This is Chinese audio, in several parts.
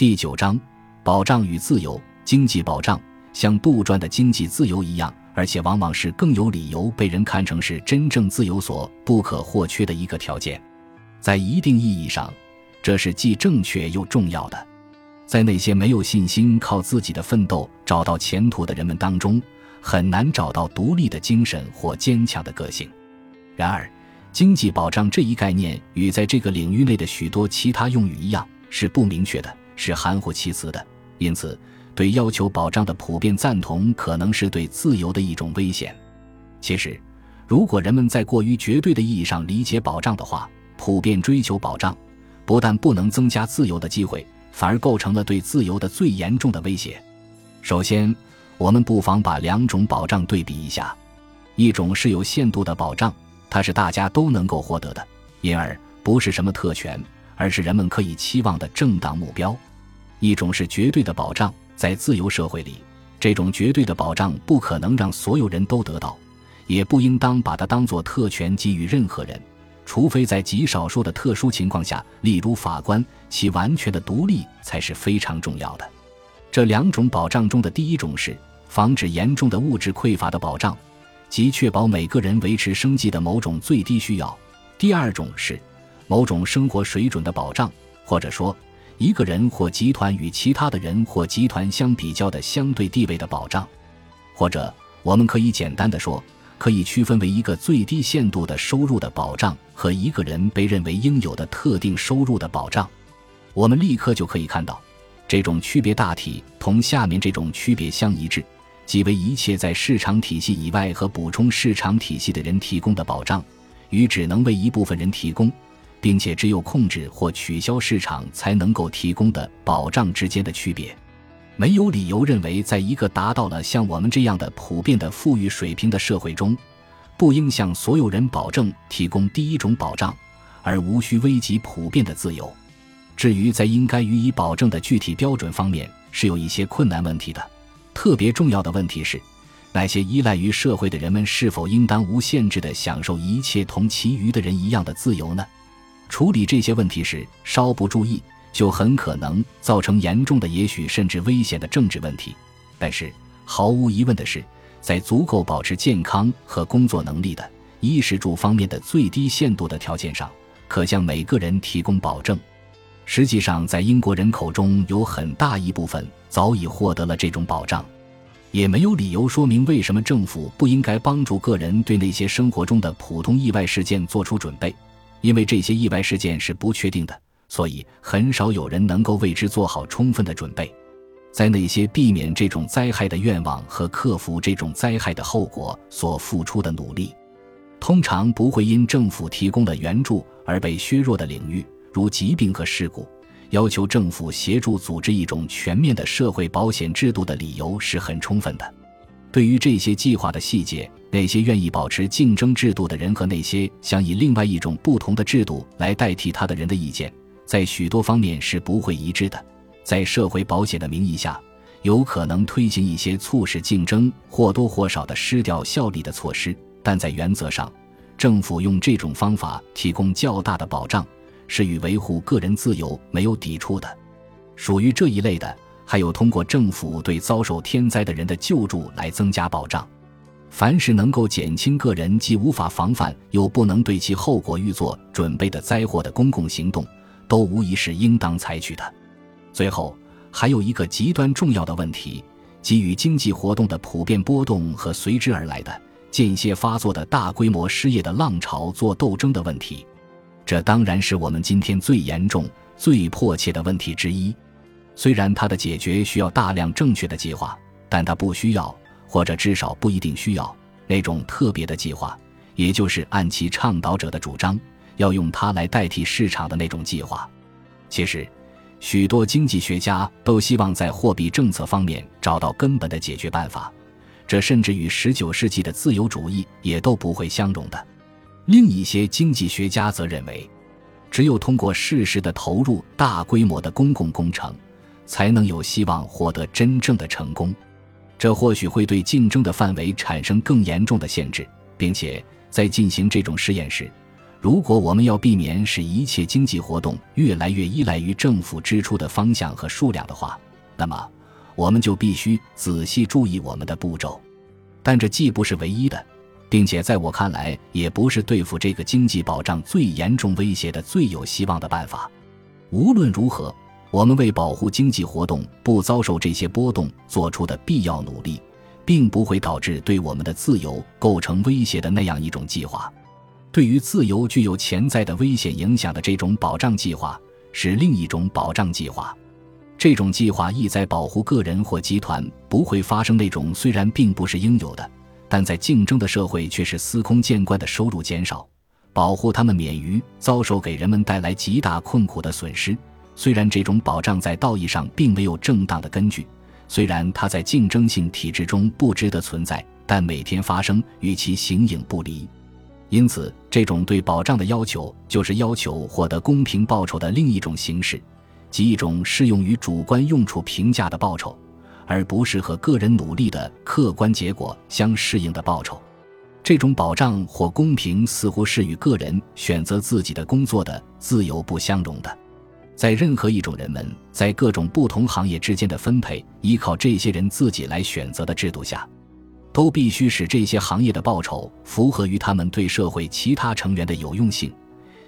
第九章，保障与自由。经济保障像杜撰的经济自由一样，而且往往是更有理由被人看成是真正自由所不可或缺的一个条件。在一定意义上，这是既正确又重要的。在那些没有信心靠自己的奋斗找到前途的人们当中，很难找到独立的精神或坚强的个性。然而，经济保障这一概念与在这个领域内的许多其他用语一样。是不明确的，是含糊其辞的。因此，对要求保障的普遍赞同，可能是对自由的一种危险。其实，如果人们在过于绝对的意义上理解保障的话，普遍追求保障，不但不能增加自由的机会，反而构成了对自由的最严重的威胁。首先，我们不妨把两种保障对比一下：一种是有限度的保障，它是大家都能够获得的，因而不是什么特权。而是人们可以期望的正当目标，一种是绝对的保障，在自由社会里，这种绝对的保障不可能让所有人都得到，也不应当把它当作特权给予任何人，除非在极少数的特殊情况下，例如法官，其完全的独立才是非常重要的。这两种保障中的第一种是防止严重的物质匮乏的保障，即确保每个人维持生计的某种最低需要；第二种是。某种生活水准的保障，或者说一个人或集团与其他的人或集团相比较的相对地位的保障，或者我们可以简单的说，可以区分为一个最低限度的收入的保障和一个人被认为应有的特定收入的保障。我们立刻就可以看到，这种区别大体同下面这种区别相一致，即为一切在市场体系以外和补充市场体系的人提供的保障，与只能为一部分人提供。并且只有控制或取消市场才能够提供的保障之间的区别，没有理由认为，在一个达到了像我们这样的普遍的富裕水平的社会中，不应向所有人保证提供第一种保障，而无需危及普遍的自由。至于在应该予以保证的具体标准方面，是有一些困难问题的。特别重要的问题是，那些依赖于社会的人们是否应当无限制地享受一切同其余的人一样的自由呢？处理这些问题时稍不注意，就很可能造成严重的，也许甚至危险的政治问题。但是毫无疑问的是，在足够保持健康和工作能力的衣食住方面的最低限度的条件上，可向每个人提供保证。实际上，在英国人口中有很大一部分早已获得了这种保障，也没有理由说明为什么政府不应该帮助个人对那些生活中的普通意外事件做出准备。因为这些意外事件是不确定的，所以很少有人能够为之做好充分的准备。在那些避免这种灾害的愿望和克服这种灾害的后果所付出的努力，通常不会因政府提供的援助而被削弱的领域，如疾病和事故，要求政府协助组织一种全面的社会保险制度的理由是很充分的。对于这些计划的细节，那些愿意保持竞争制度的人和那些想以另外一种不同的制度来代替他的人的意见，在许多方面是不会一致的。在社会保险的名义下，有可能推行一些促使竞争或多或少的失掉效力的措施，但在原则上，政府用这种方法提供较大的保障，是与维护个人自由没有抵触的。属于这一类的。还有通过政府对遭受天灾的人的救助来增加保障，凡是能够减轻个人既无法防范又不能对其后果预做准备的灾祸的公共行动，都无疑是应当采取的。最后，还有一个极端重要的问题，即与经济活动的普遍波动和随之而来的间歇发作的大规模失业的浪潮做斗争的问题。这当然是我们今天最严重、最迫切的问题之一。虽然它的解决需要大量正确的计划，但它不需要，或者至少不一定需要那种特别的计划，也就是按其倡导者的主张，要用它来代替市场的那种计划。其实，许多经济学家都希望在货币政策方面找到根本的解决办法，这甚至与19世纪的自由主义也都不会相容的。另一些经济学家则认为，只有通过适时的投入大规模的公共工程。才能有希望获得真正的成功，这或许会对竞争的范围产生更严重的限制，并且在进行这种试验时，如果我们要避免使一切经济活动越来越依赖于政府支出的方向和数量的话，那么我们就必须仔细注意我们的步骤。但这既不是唯一的，并且在我看来，也不是对付这个经济保障最严重威胁的最有希望的办法。无论如何，我们为保护经济活动不遭受这些波动做出的必要努力，并不会导致对我们的自由构成威胁的那样一种计划。对于自由具有潜在的危险影响的这种保障计划，是另一种保障计划。这种计划意在保护个人或集团不会发生那种虽然并不是应有的。但在竞争的社会却是司空见惯的收入减少，保护他们免于遭受给人们带来极大困苦的损失。虽然这种保障在道义上并没有正当的根据，虽然它在竞争性体制中不值得存在，但每天发生与其形影不离。因此，这种对保障的要求就是要求获得公平报酬的另一种形式，即一种适用于主观用处评价的报酬。而不是和个人努力的客观结果相适应的报酬，这种保障或公平似乎是与个人选择自己的工作的自由不相容的。在任何一种人们在各种不同行业之间的分配依靠这些人自己来选择的制度下，都必须使这些行业的报酬符合于他们对社会其他成员的有用性，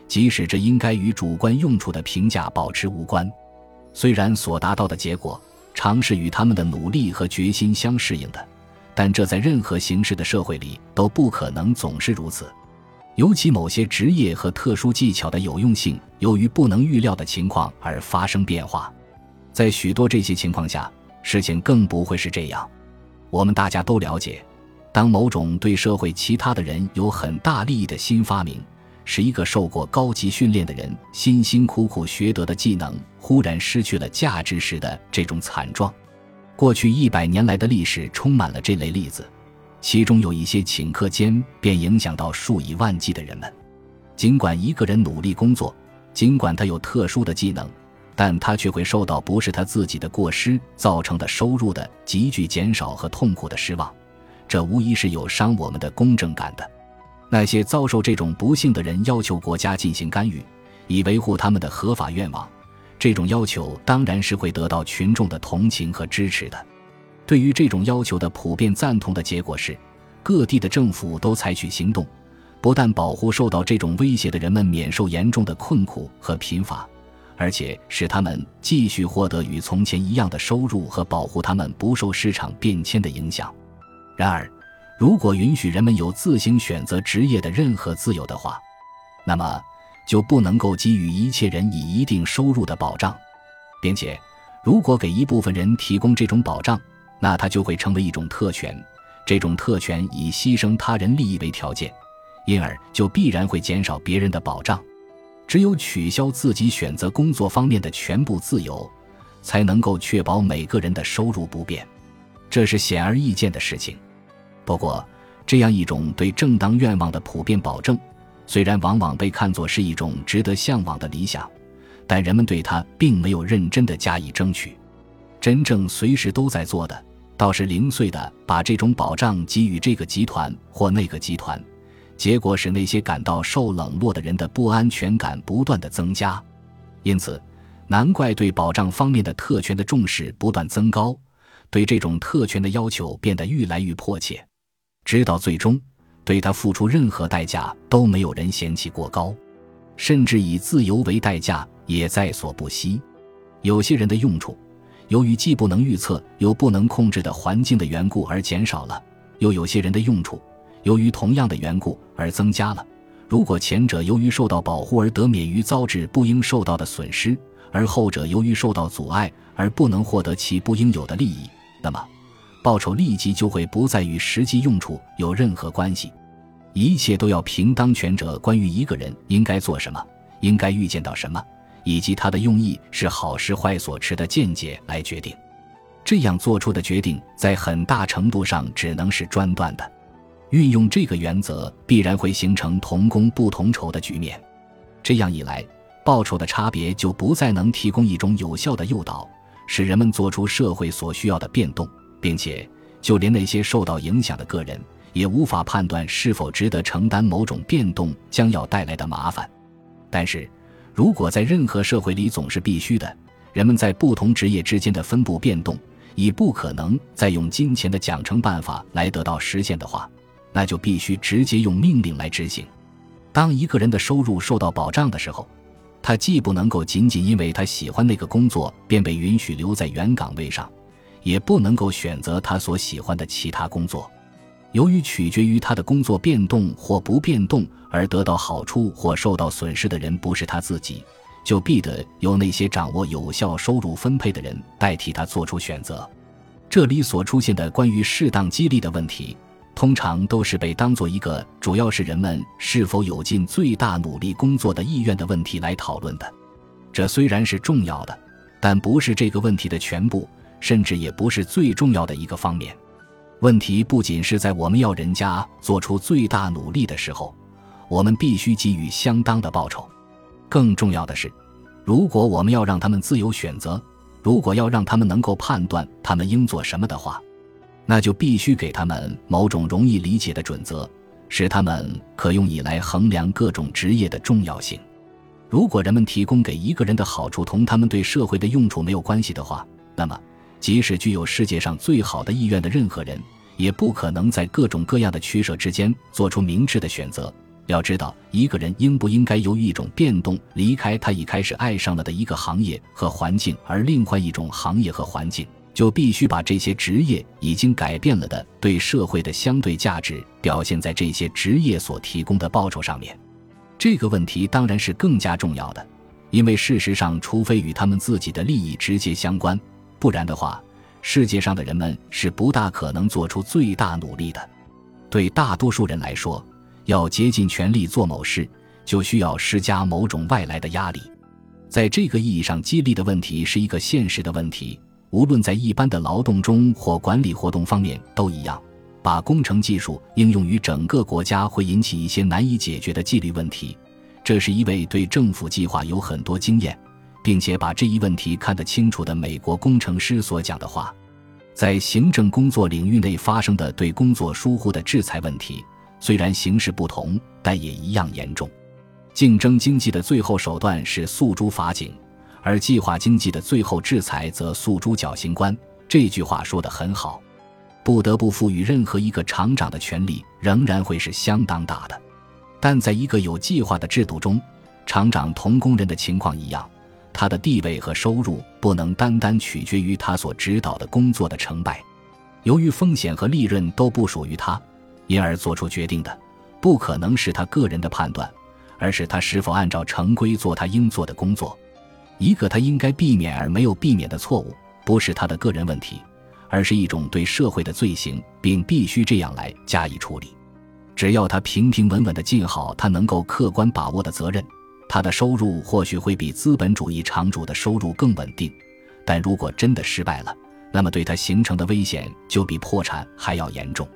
即使这应该与主观用处的评价保持无关。虽然所达到的结果。尝试与他们的努力和决心相适应的，但这在任何形式的社会里都不可能总是如此。尤其某些职业和特殊技巧的有用性，由于不能预料的情况而发生变化。在许多这些情况下，事情更不会是这样。我们大家都了解，当某种对社会其他的人有很大利益的新发明。使一个受过高级训练的人辛辛苦苦学得的技能忽然失去了价值时的这种惨状，过去一百年来的历史充满了这类例子，其中有一些顷刻间便影响到数以万计的人们。尽管一个人努力工作，尽管他有特殊的技能，但他却会受到不是他自己的过失造成的收入的急剧减少和痛苦的失望，这无疑是有伤我们的公正感的。那些遭受这种不幸的人要求国家进行干预，以维护他们的合法愿望，这种要求当然是会得到群众的同情和支持的。对于这种要求的普遍赞同的结果是，各地的政府都采取行动，不但保护受到这种威胁的人们免受严重的困苦和贫乏，而且使他们继续获得与从前一样的收入和保护他们不受市场变迁的影响。然而，如果允许人们有自行选择职业的任何自由的话，那么就不能够给予一切人以一定收入的保障，并且，如果给一部分人提供这种保障，那它就会成为一种特权。这种特权以牺牲他人利益为条件，因而就必然会减少别人的保障。只有取消自己选择工作方面的全部自由，才能够确保每个人的收入不变。这是显而易见的事情。不过，这样一种对正当愿望的普遍保证，虽然往往被看作是一种值得向往的理想，但人们对它并没有认真的加以争取。真正随时都在做的，倒是零碎的把这种保障给予这个集团或那个集团，结果使那些感到受冷落的人的不安全感不断的增加。因此，难怪对保障方面的特权的重视不断增高，对这种特权的要求变得愈来愈迫切。直到最终，对他付出任何代价都没有人嫌弃过高，甚至以自由为代价也在所不惜。有些人的用处，由于既不能预测又不能控制的环境的缘故而减少了；又有些人的用处，由于同样的缘故而增加了。如果前者由于受到保护而得免于遭致不应受到的损失，而后者由于受到阻碍而不能获得其不应有的利益，那么。报酬立即就会不再与实际用处有任何关系，一切都要凭当权者关于一个人应该做什么、应该预见到什么，以及他的用意是好是坏所持的见解来决定。这样做出的决定在很大程度上只能是专断的。运用这个原则必然会形成同工不同酬的局面。这样一来，报酬的差别就不再能提供一种有效的诱导，使人们做出社会所需要的变动。并且，就连那些受到影响的个人，也无法判断是否值得承担某种变动将要带来的麻烦。但是，如果在任何社会里总是必须的，人们在不同职业之间的分布变动已不可能再用金钱的奖惩办法来得到实现的话，那就必须直接用命令来执行。当一个人的收入受到保障的时候，他既不能够仅仅因为他喜欢那个工作便被允许留在原岗位上，也不能够选择他所喜欢的其他工作。由于取决于他的工作变动或不变动而得到好处或受到损失的人不是他自己，就必得由那些掌握有效收入分配的人代替他做出选择。这里所出现的关于适当激励的问题。通常都是被当做一个主要是人们是否有尽最大努力工作的意愿的问题来讨论的。这虽然是重要的，但不是这个问题的全部，甚至也不是最重要的一个方面。问题不仅是在我们要人家做出最大努力的时候，我们必须给予相当的报酬。更重要的是，如果我们要让他们自由选择，如果要让他们能够判断他们应做什么的话。那就必须给他们某种容易理解的准则，使他们可用以来衡量各种职业的重要性。如果人们提供给一个人的好处同他们对社会的用处没有关系的话，那么即使具有世界上最好的意愿的任何人，也不可能在各种各样的取舍之间做出明智的选择。要知道，一个人应不应该由于一种变动离开他已开始爱上了的一个行业和环境，而另换一种行业和环境。就必须把这些职业已经改变了的对社会的相对价值表现在这些职业所提供的报酬上面。这个问题当然是更加重要的，因为事实上，除非与他们自己的利益直接相关，不然的话，世界上的人们是不大可能做出最大努力的。对大多数人来说，要竭尽全力做某事，就需要施加某种外来的压力。在这个意义上，激励的问题是一个现实的问题。无论在一般的劳动中或管理活动方面都一样，把工程技术应用于整个国家会引起一些难以解决的纪律问题。这是一位对政府计划有很多经验，并且把这一问题看得清楚的美国工程师所讲的话。在行政工作领域内发生的对工作疏忽的制裁问题，虽然形式不同，但也一样严重。竞争经济的最后手段是诉诸法警。而计划经济的最后制裁则诉诸绞刑官。这句话说得很好，不得不赋予任何一个厂长的权利仍然会是相当大的。但在一个有计划的制度中，厂长同工人的情况一样，他的地位和收入不能单单取决于他所指导的工作的成败。由于风险和利润都不属于他，因而做出决定的不可能是他个人的判断，而是他是否按照成规做他应做的工作。一个他应该避免而没有避免的错误，不是他的个人问题，而是一种对社会的罪行，并必须这样来加以处理。只要他平平稳稳地尽好他能够客观把握的责任，他的收入或许会比资本主义厂主的收入更稳定。但如果真的失败了，那么对他形成的危险就比破产还要严重。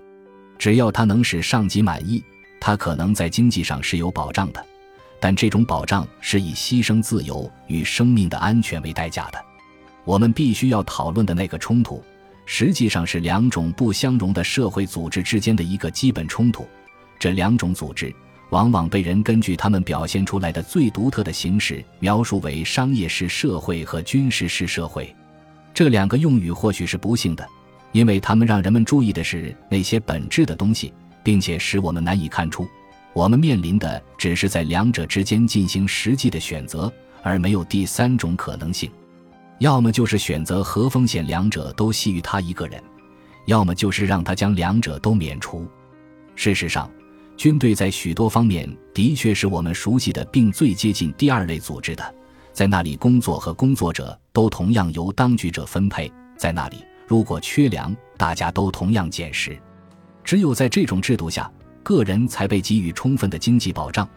只要他能使上级满意，他可能在经济上是有保障的。但这种保障是以牺牲自由与生命的安全为代价的。我们必须要讨论的那个冲突，实际上是两种不相容的社会组织之间的一个基本冲突。这两种组织往往被人根据他们表现出来的最独特的形式描述为商业式社会和军事式社会。这两个用语或许是不幸的，因为他们让人们注意的是那些本质的东西，并且使我们难以看出。我们面临的只是在两者之间进行实际的选择，而没有第三种可能性。要么就是选择和风险两者都系于他一个人，要么就是让他将两者都免除。事实上，军队在许多方面的确是我们熟悉的，并最接近第二类组织的。在那里，工作和工作者都同样由当局者分配；在那里，如果缺粮，大家都同样减食。只有在这种制度下。个人才被给予充分的经济保障，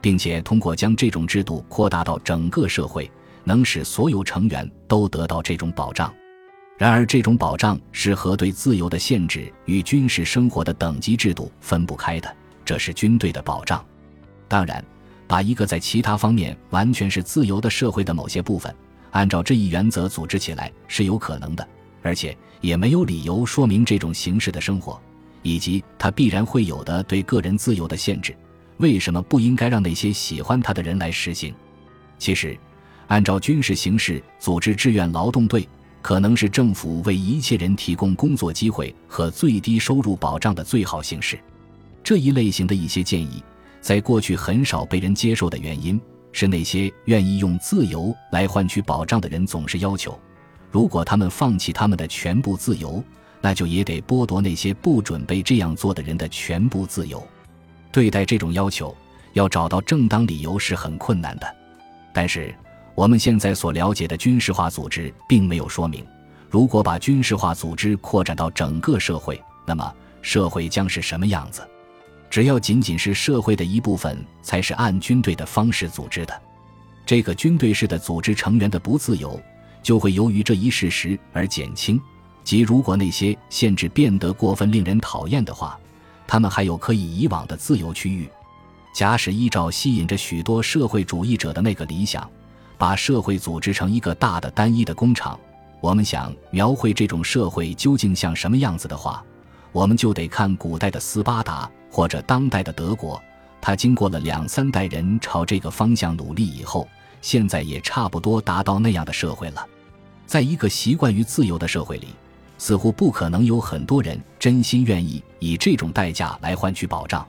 并且通过将这种制度扩大到整个社会，能使所有成员都得到这种保障。然而，这种保障是和对自由的限制与军事生活的等级制度分不开的。这是军队的保障。当然，把一个在其他方面完全是自由的社会的某些部分，按照这一原则组织起来是有可能的，而且也没有理由说明这种形式的生活。以及它必然会有的对个人自由的限制，为什么不应该让那些喜欢它的人来实行？其实，按照军事形式组织志愿劳动队，可能是政府为一切人提供工作机会和最低收入保障的最好形式。这一类型的一些建议，在过去很少被人接受的原因，是那些愿意用自由来换取保障的人总是要求，如果他们放弃他们的全部自由。那就也得剥夺那些不准备这样做的人的全部自由。对待这种要求，要找到正当理由是很困难的。但是，我们现在所了解的军事化组织并没有说明，如果把军事化组织扩展到整个社会，那么社会将是什么样子。只要仅仅是社会的一部分才是按军队的方式组织的，这个军队式的组织成员的不自由，就会由于这一事实而减轻。即如果那些限制变得过分令人讨厌的话，他们还有可以以往的自由区域。假使依照吸引着许多社会主义者的那个理想，把社会组织成一个大的单一的工厂，我们想描绘这种社会究竟像什么样子的话，我们就得看古代的斯巴达或者当代的德国。他经过了两三代人朝这个方向努力以后，现在也差不多达到那样的社会了。在一个习惯于自由的社会里。似乎不可能有很多人真心愿意以这种代价来换取保障。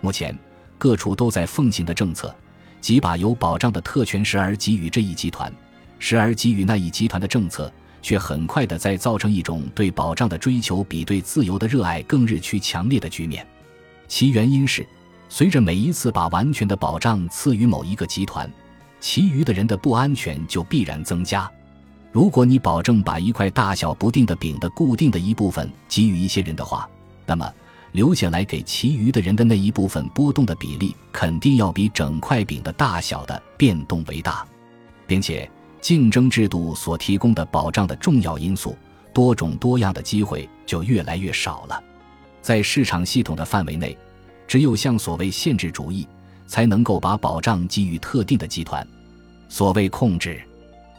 目前各处都在奉行的政策，即把有保障的特权时而给予这一集团，时而给予那一集团的政策，却很快的在造成一种对保障的追求比对自由的热爱更日趋强烈的局面。其原因是，随着每一次把完全的保障赐予某一个集团，其余的人的不安全就必然增加。如果你保证把一块大小不定的饼的固定的一部分给予一些人的话，那么留下来给其余的人的那一部分波动的比例肯定要比整块饼的大小的变动为大，并且竞争制度所提供的保障的重要因素多种多样的机会就越来越少了。在市场系统的范围内，只有像所谓限制主义，才能够把保障给予特定的集团。所谓控制。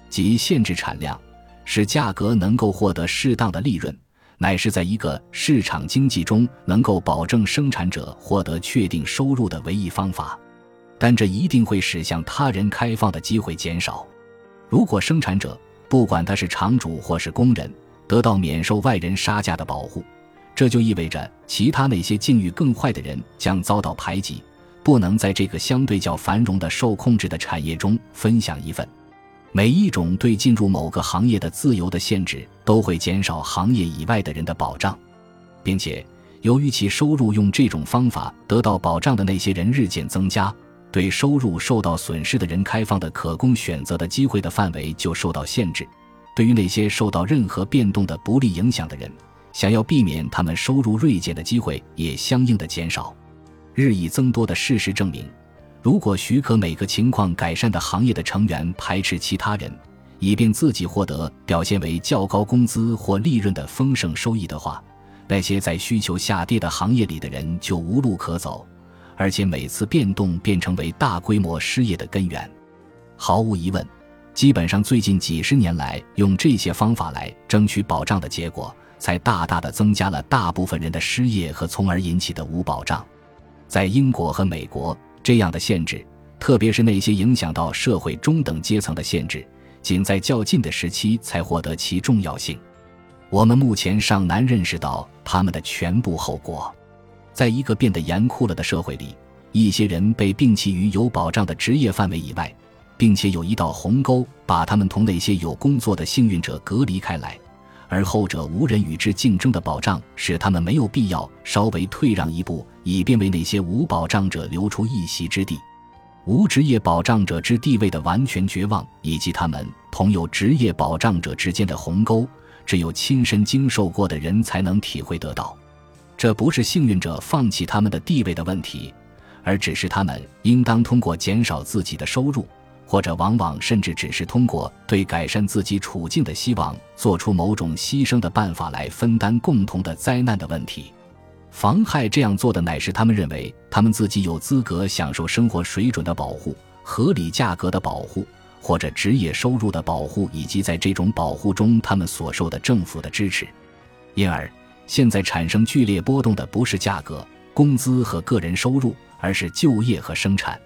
即限制产量，使价格能够获得适当的利润，乃是在一个市场经济中能够保证生产者获得确定收入的唯一方法。但这一定会使向他人开放的机会减少。如果生产者，不管他是厂主或是工人，得到免受外人杀价的保护，这就意味着其他那些境遇更坏的人将遭到排挤，不能在这个相对较繁荣的受控制的产业中分享一份。每一种对进入某个行业的自由的限制，都会减少行业以外的人的保障，并且由于其收入用这种方法得到保障的那些人日渐增加，对收入受到损失的人开放的可供选择的机会的范围就受到限制。对于那些受到任何变动的不利影响的人，想要避免他们收入锐减的机会也相应的减少。日益增多的事实证明。如果许可每个情况改善的行业的成员排斥其他人，以便自己获得表现为较高工资或利润的丰盛收益的话，那些在需求下跌的行业里的人就无路可走，而且每次变动便成为大规模失业的根源。毫无疑问，基本上最近几十年来用这些方法来争取保障的结果，才大大的增加了大部分人的失业和从而引起的无保障。在英国和美国。这样的限制，特别是那些影响到社会中等阶层的限制，仅在较近的时期才获得其重要性。我们目前尚难认识到他们的全部后果。在一个变得严酷了的社会里，一些人被摒弃于有保障的职业范围以外，并且有一道鸿沟把他们同那些有工作的幸运者隔离开来，而后者无人与之竞争的保障，使他们没有必要稍微退让一步。以便为那些无保障者留出一席之地，无职业保障者之地位的完全绝望，以及他们同有职业保障者之间的鸿沟，只有亲身经受过的人才能体会得到。这不是幸运者放弃他们的地位的问题，而只是他们应当通过减少自己的收入，或者往往甚至只是通过对改善自己处境的希望，做出某种牺牲的办法来分担共同的灾难的问题。妨害这样做的乃是他们认为他们自己有资格享受生活水准的保护、合理价格的保护，或者职业收入的保护，以及在这种保护中他们所受的政府的支持。因而，现在产生剧烈波动的不是价格、工资和个人收入，而是就业和生产。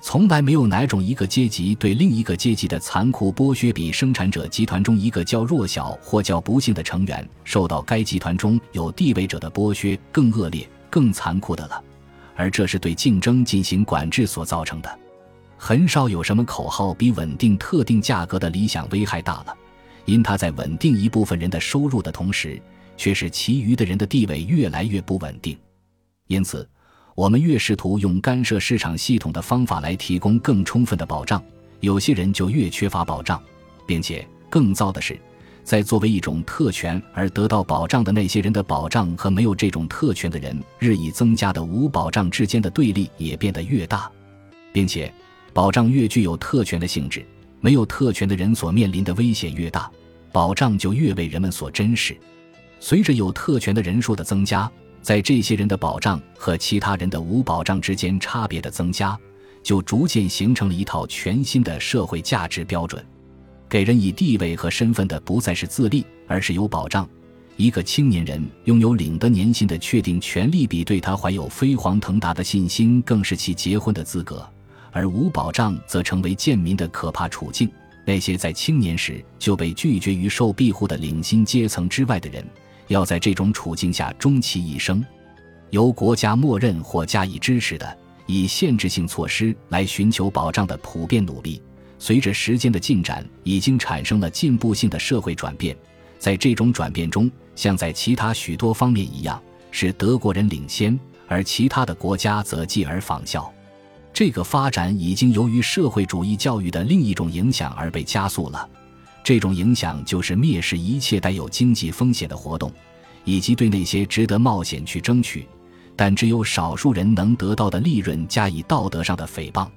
从来没有哪种一个阶级对另一个阶级的残酷剥削，比生产者集团中一个较弱小或较不幸的成员受到该集团中有地位者的剥削更恶劣、更残酷的了。而这是对竞争进行管制所造成的。很少有什么口号比稳定特定价格的理想危害大了，因它在稳定一部分人的收入的同时，却使其余的人的地位越来越不稳定。因此。我们越试图用干涉市场系统的方法来提供更充分的保障，有些人就越缺乏保障，并且更糟的是，在作为一种特权而得到保障的那些人的保障和没有这种特权的人日益增加的无保障之间的对立也变得越大，并且保障越具有特权的性质，没有特权的人所面临的危险越大，保障就越为人们所珍视。随着有特权的人数的增加。在这些人的保障和其他人的无保障之间差别的增加，就逐渐形成了一套全新的社会价值标准。给人以地位和身份的不再是自立，而是有保障。一个青年人拥有领得年薪的确定权利，比对他怀有飞黄腾达的信心更是其结婚的资格。而无保障则成为贱民的可怕处境。那些在青年时就被拒绝于受庇护的领薪阶层之外的人。要在这种处境下终其一生，由国家默认或加以支持的以限制性措施来寻求保障的普遍努力，随着时间的进展，已经产生了进步性的社会转变。在这种转变中，像在其他许多方面一样，是德国人领先，而其他的国家则继而仿效。这个发展已经由于社会主义教育的另一种影响而被加速了。这种影响就是蔑视一切带有经济风险的活动，以及对那些值得冒险去争取，但只有少数人能得到的利润加以道德上的诽谤。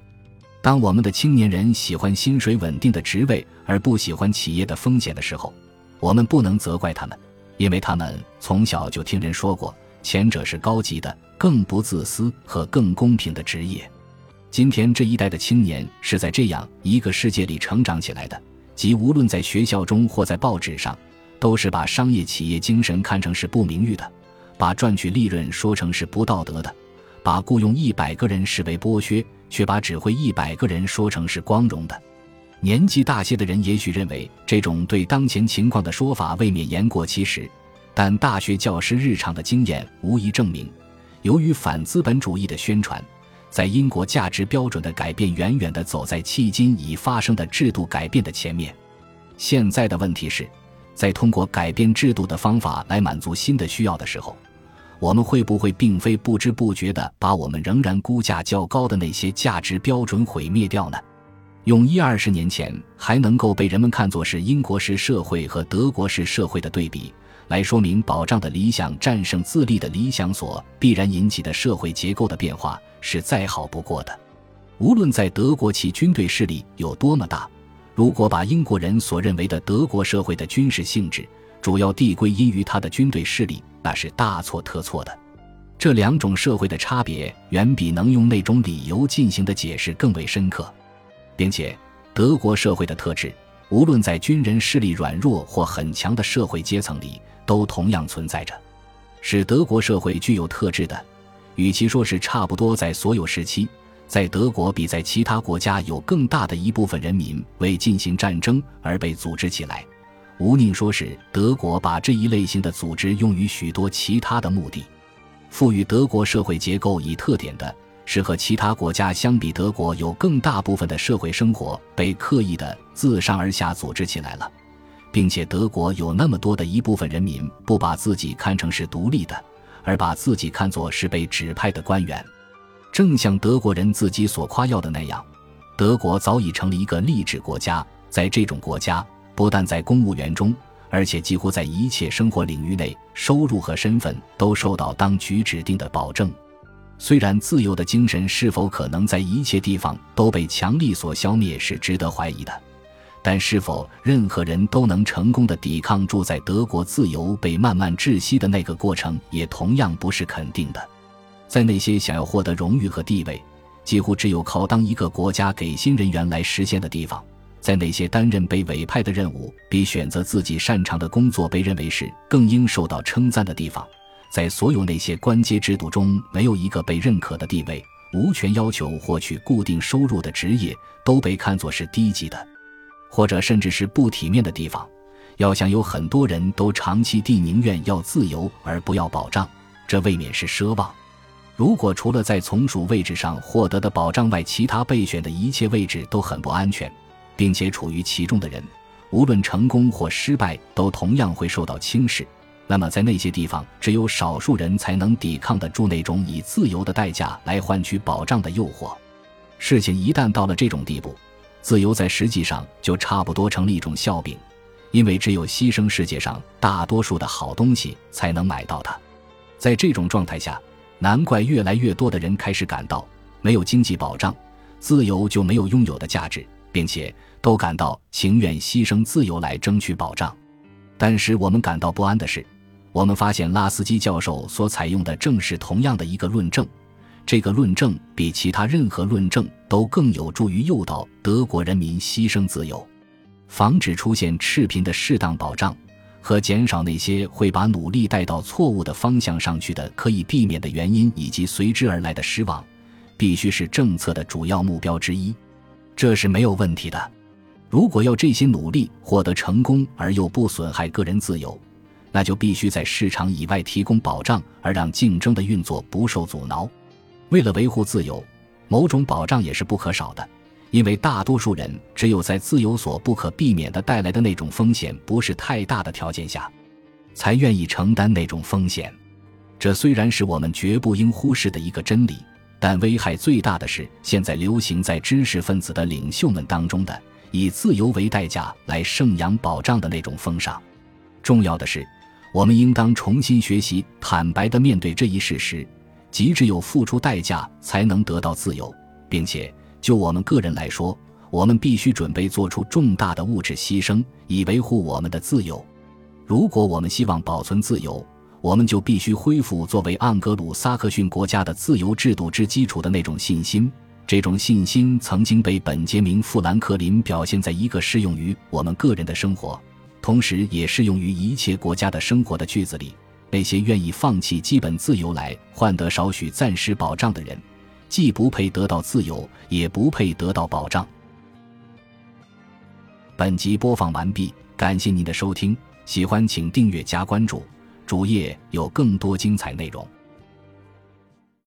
当我们的青年人喜欢薪水稳定的职位而不喜欢企业的风险的时候，我们不能责怪他们，因为他们从小就听人说过，前者是高级的、更不自私和更公平的职业。今天这一代的青年是在这样一个世界里成长起来的。即无论在学校中或在报纸上，都是把商业企业精神看成是不名誉的，把赚取利润说成是不道德的，把雇佣一百个人视为剥削，却把指挥一百个人说成是光荣的。年纪大些的人也许认为这种对当前情况的说法未免言过其实，但大学教师日常的经验无疑证明，由于反资本主义的宣传。在英国价值标准的改变远远地走在迄今已发生的制度改变的前面。现在的问题是，在通过改变制度的方法来满足新的需要的时候，我们会不会并非不知不觉地把我们仍然估价较高的那些价值标准毁灭掉呢？用一二十年前还能够被人们看作是英国式社会和德国式社会的对比。来说明保障的理想战胜自立的理想所必然引起的社会结构的变化是再好不过的。无论在德国其军队势力有多么大，如果把英国人所认为的德国社会的军事性质主要递归因于他的军队势力，那是大错特错的。这两种社会的差别远比能用那种理由进行的解释更为深刻，并且德国社会的特质，无论在军人势力软弱或很强的社会阶层里。都同样存在着，使德国社会具有特质的，与其说是差不多在所有时期，在德国比在其他国家有更大的一部分人民为进行战争而被组织起来，无宁说是德国把这一类型的组织用于许多其他的目的。赋予德国社会结构以特点的是和其他国家相比，德国有更大部分的社会生活被刻意的自上而下组织起来了。并且德国有那么多的一部分人民不把自己看成是独立的，而把自己看作是被指派的官员，正像德国人自己所夸耀的那样，德国早已成了一个励志国家。在这种国家，不但在公务员中，而且几乎在一切生活领域内，收入和身份都受到当局指定的保证。虽然自由的精神是否可能在一切地方都被强力所消灭是值得怀疑的。但是否任何人都能成功的抵抗住在德国自由被慢慢窒息的那个过程，也同样不是肯定的。在那些想要获得荣誉和地位，几乎只有靠当一个国家给新人员来实现的地方，在那些担任被委派的任务比选择自己擅长的工作被认为是更应受到称赞的地方，在所有那些官阶制度中，没有一个被认可的地位、无权要求获取固定收入的职业都被看作是低级的，或者甚至是不体面的地方。要想有很多人都长期地宁愿要自由而不要保障，这未免是奢望。如果除了在从属位置上获得的保障外，其他备选的一切位置都很不安全。并且处于其中的人，无论成功或失败，都同样会受到轻视。那么，在那些地方，只有少数人才能抵抗得住那种以自由的代价来换取保障的诱惑。事情一旦到了这种地步，自由在实际上就差不多成了一种笑柄，因为只有牺牲世界上大多数的好东西，才能买到它。在这种状态下，难怪越来越多的人开始感到，没有经济保障，自由就没有拥有的价值。并且都感到情愿牺牲自由来争取保障，但是我们感到不安的是，我们发现拉斯基教授所采用的正是同样的一个论证，这个论证比其他任何论证都更有助于诱导德国人民牺牲自由，防止出现赤贫的适当保障和减少那些会把努力带到错误的方向上去的可以避免的原因以及随之而来的失望，必须是政策的主要目标之一。这是没有问题的。如果要这些努力获得成功而又不损害个人自由，那就必须在市场以外提供保障，而让竞争的运作不受阻挠。为了维护自由，某种保障也是不可少的，因为大多数人只有在自由所不可避免的带来的那种风险不是太大的条件下，才愿意承担那种风险。这虽然是我们绝不应忽视的一个真理。但危害最大的是现在流行在知识分子的领袖们当中的以自由为代价来盛扬保障的那种风尚。重要的是，我们应当重新学习坦白地面对这一事实：即只有付出代价才能得到自由，并且就我们个人来说，我们必须准备做出重大的物质牺牲以维护我们的自由。如果我们希望保存自由，我们就必须恢复作为盎格鲁撒克逊国家的自由制度之基础的那种信心。这种信心曾经被本杰明·富兰克林表现在一个适用于我们个人的生活，同时也适用于一切国家的生活的句子里。那些愿意放弃基本自由来换得少许暂时保障的人，既不配得到自由，也不配得到保障。本集播放完毕，感谢您的收听，喜欢请订阅加关注。主页有更多精彩内容。